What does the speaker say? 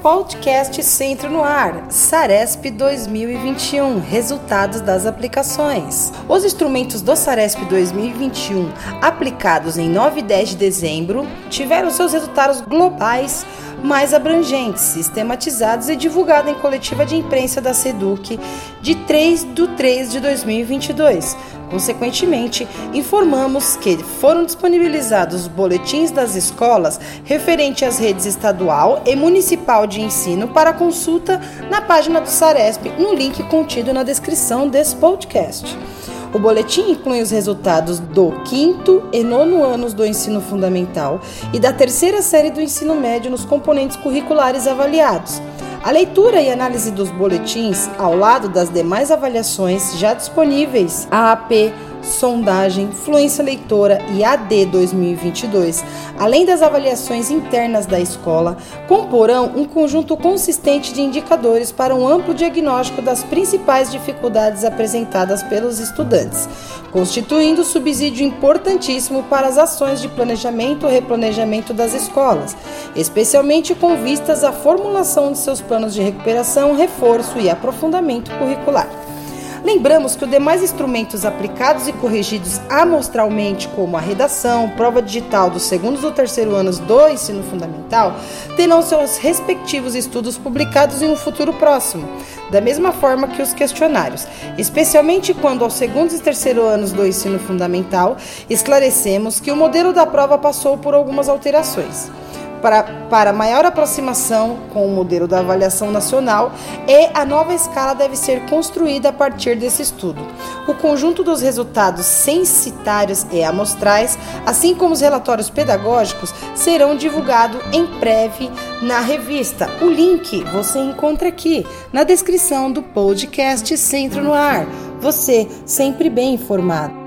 podcast Centro no Ar, Saresp 2021, resultados das aplicações. Os instrumentos do Saresp 2021, aplicados em 9 e 10 de dezembro, tiveram seus resultados globais mais abrangentes, sistematizados e divulgados em coletiva de imprensa da SEDUC de 3 de 3 de 2022. Consequentemente, informamos que foram disponibilizados boletins das escolas referente às redes estadual e municipal de ensino para consulta na página do Saresp, no link contido na descrição desse podcast. O boletim inclui os resultados do quinto e nono anos do ensino fundamental e da terceira série do ensino médio nos componentes curriculares avaliados. A leitura e análise dos boletins, ao lado das demais avaliações já disponíveis, AAP sondagem, fluência leitora e AD 2022, além das avaliações internas da escola, comporão um conjunto consistente de indicadores para um amplo diagnóstico das principais dificuldades apresentadas pelos estudantes, constituindo subsídio importantíssimo para as ações de planejamento e replanejamento das escolas, especialmente com vistas à formulação de seus planos de recuperação, reforço e aprofundamento curricular. Lembramos que os demais instrumentos aplicados e corrigidos amostralmente, como a redação, prova digital dos segundos ou terceiro anos do ensino fundamental, terão seus respectivos estudos publicados em um futuro próximo, da mesma forma que os questionários, especialmente quando aos segundos e terceiro anos do ensino fundamental esclarecemos que o modelo da prova passou por algumas alterações para, para maior aproximação com o modelo da avaliação nacional e a nova escala deve ser construída a partir desse estudo. O conjunto dos resultados censitários e amostrais, assim como os relatórios pedagógicos, serão divulgados em breve na revista. O link você encontra aqui na descrição do podcast Centro no Ar. Você sempre bem informado.